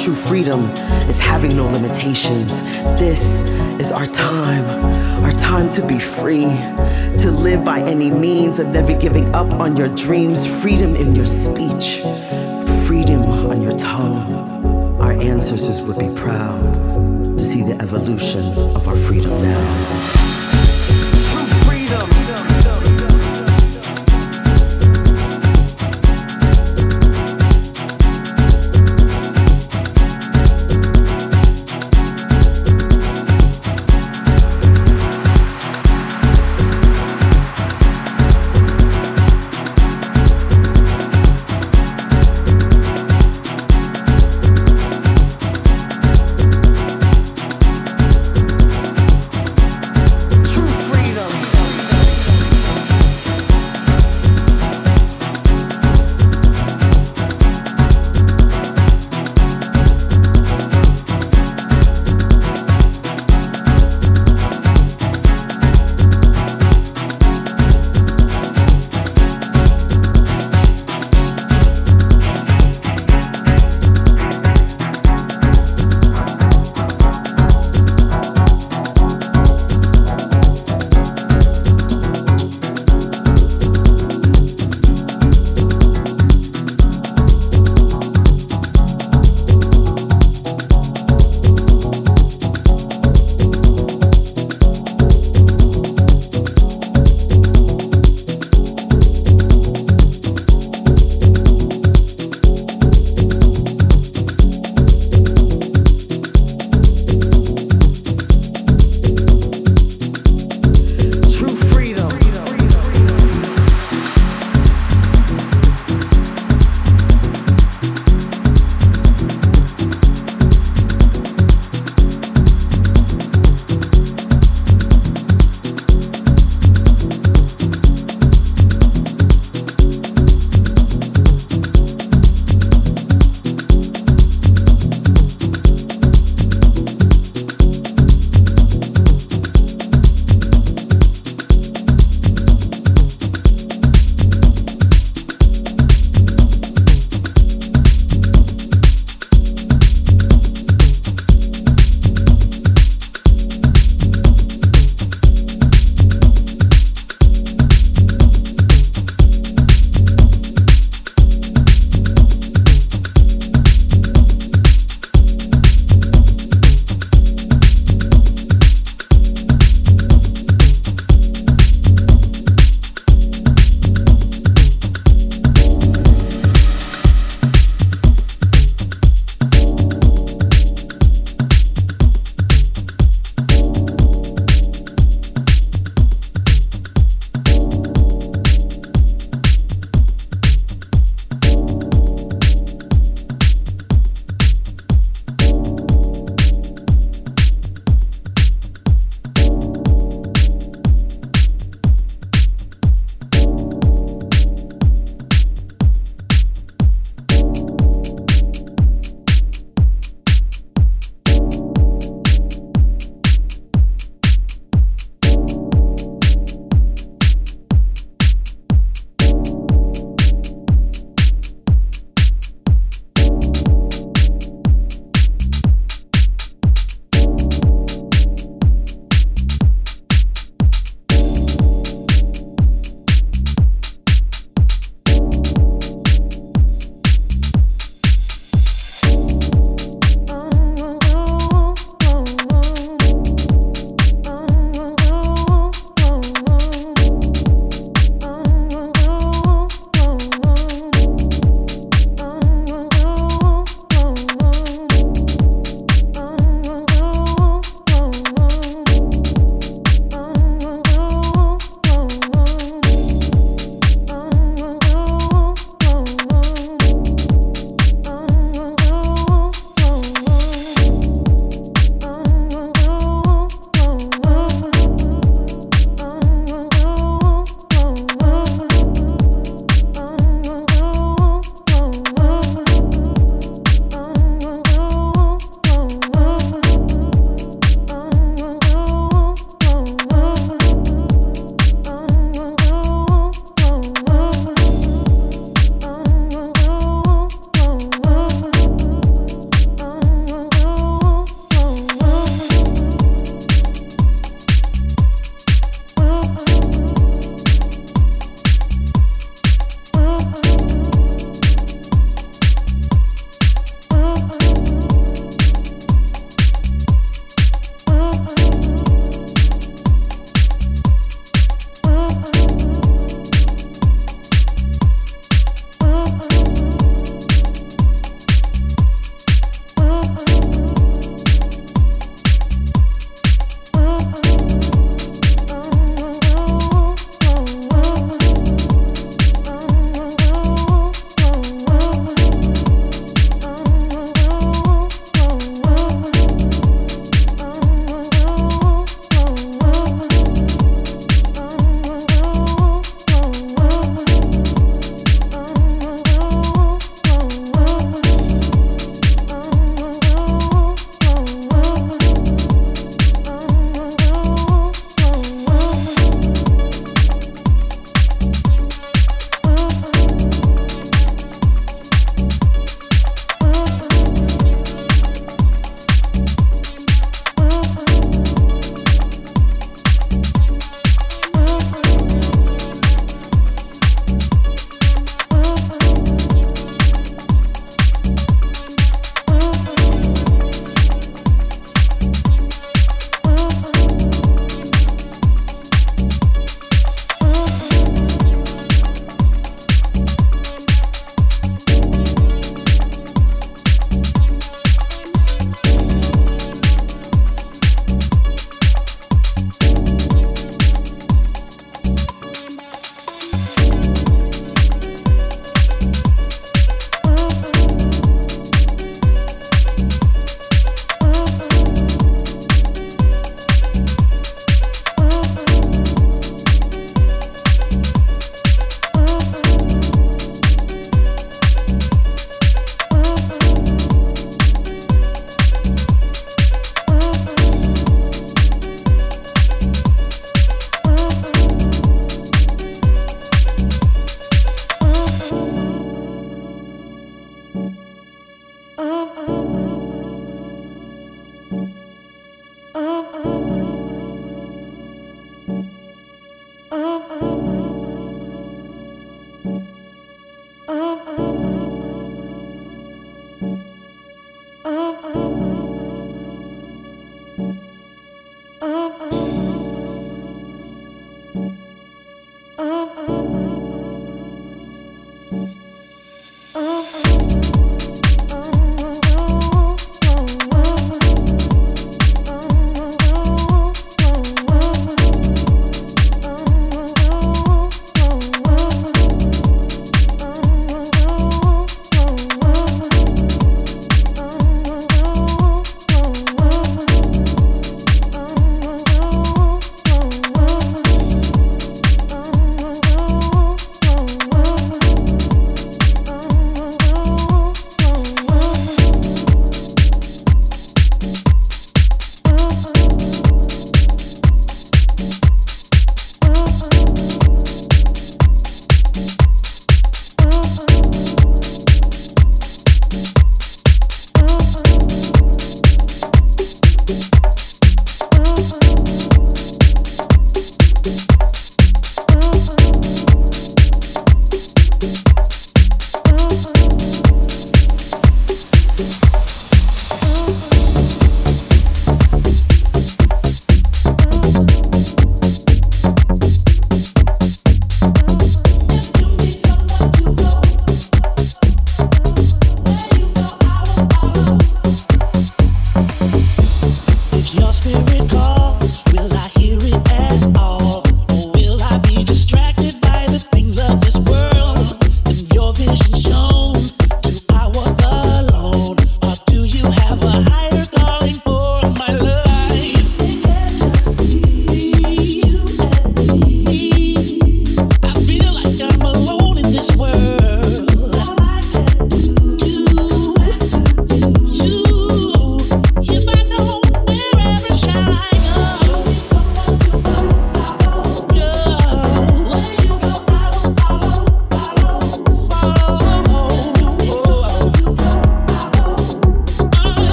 True freedom is having no limitations. This is our time, our time to be free, to live by any means of never giving up on your dreams, freedom in your speech, freedom on your tongue. Our ancestors would be proud to see the evolution of our freedom now.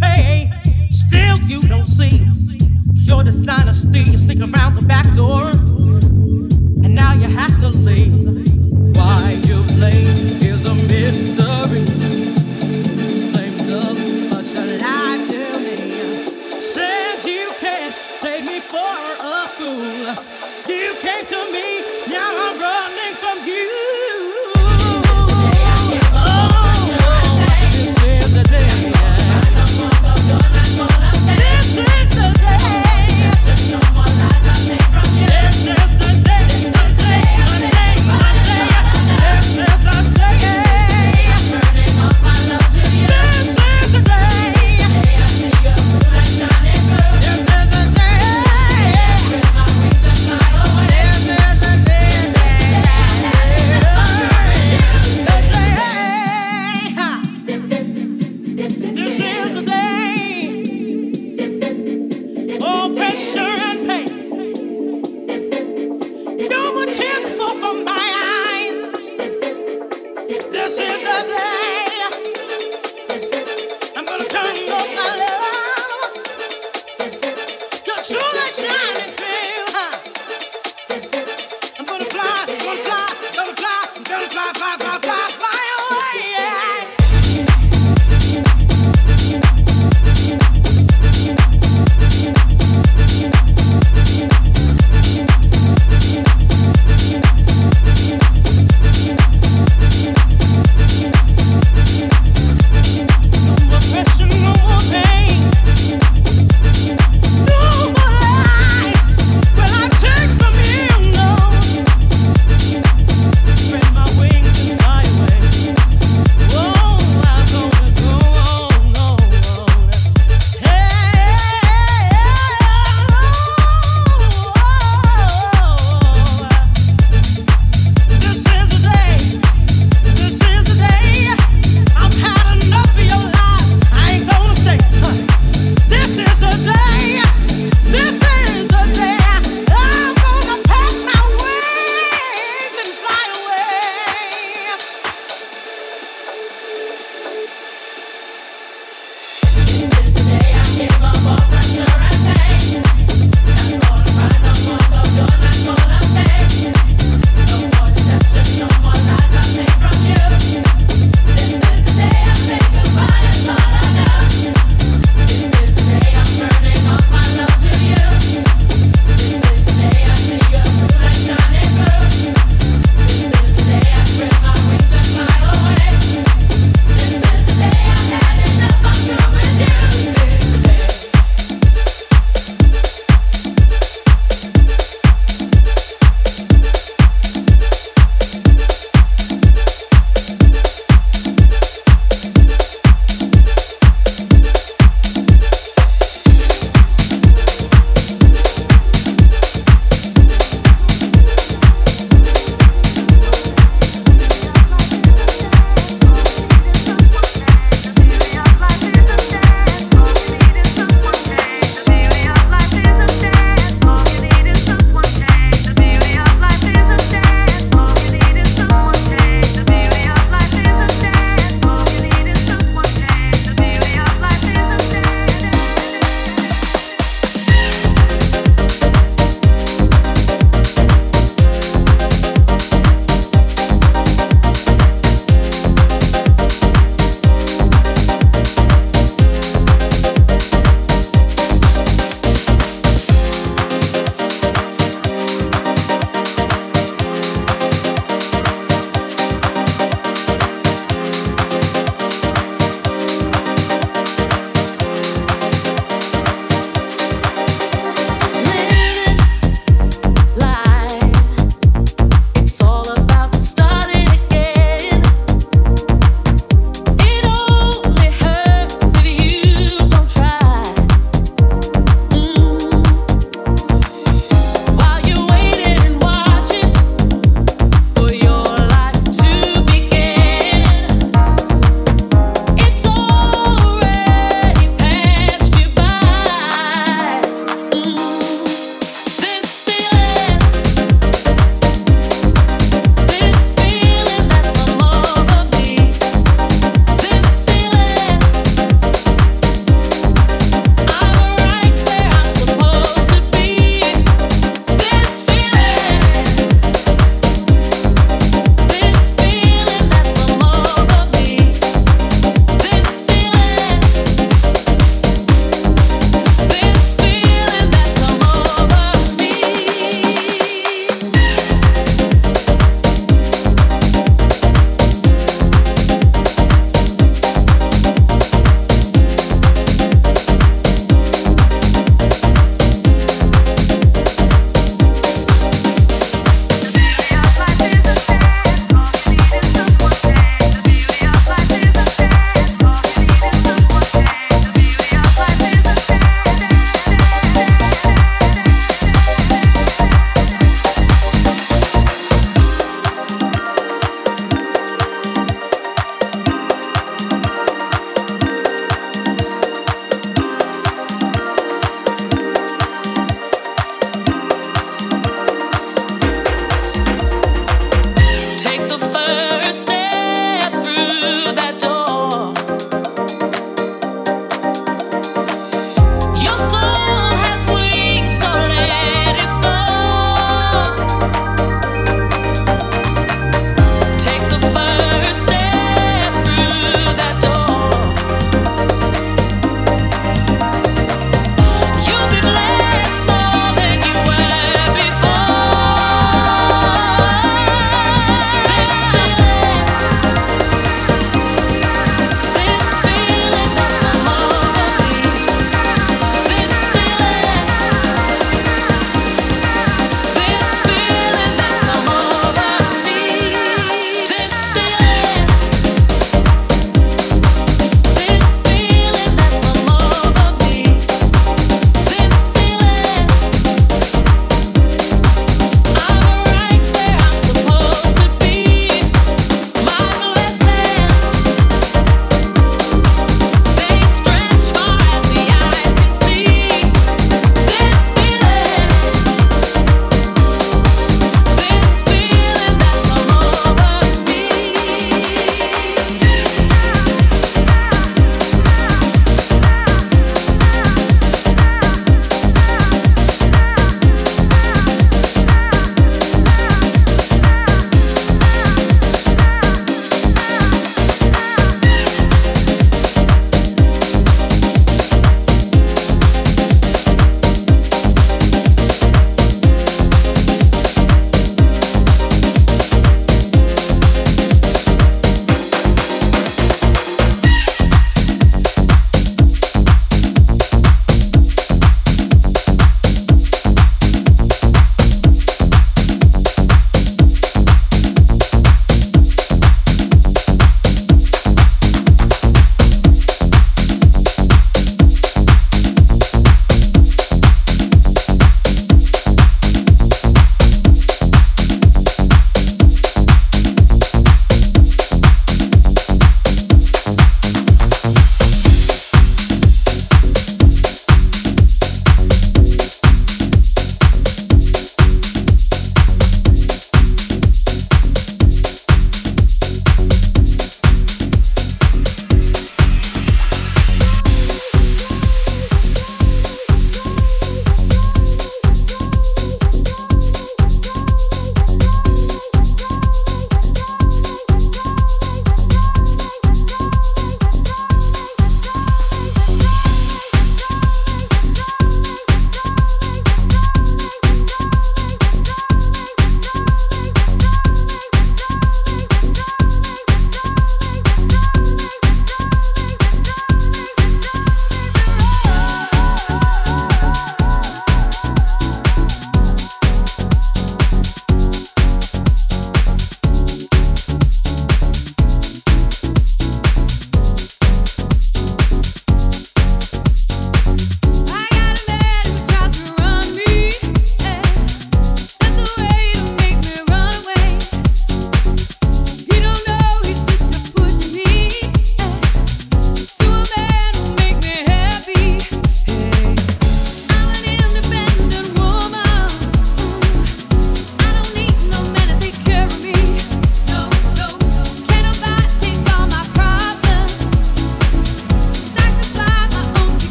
pay. Still, you don't see your the steal. You sneak around the back door, and now you have to leave. Why you play is a mystery.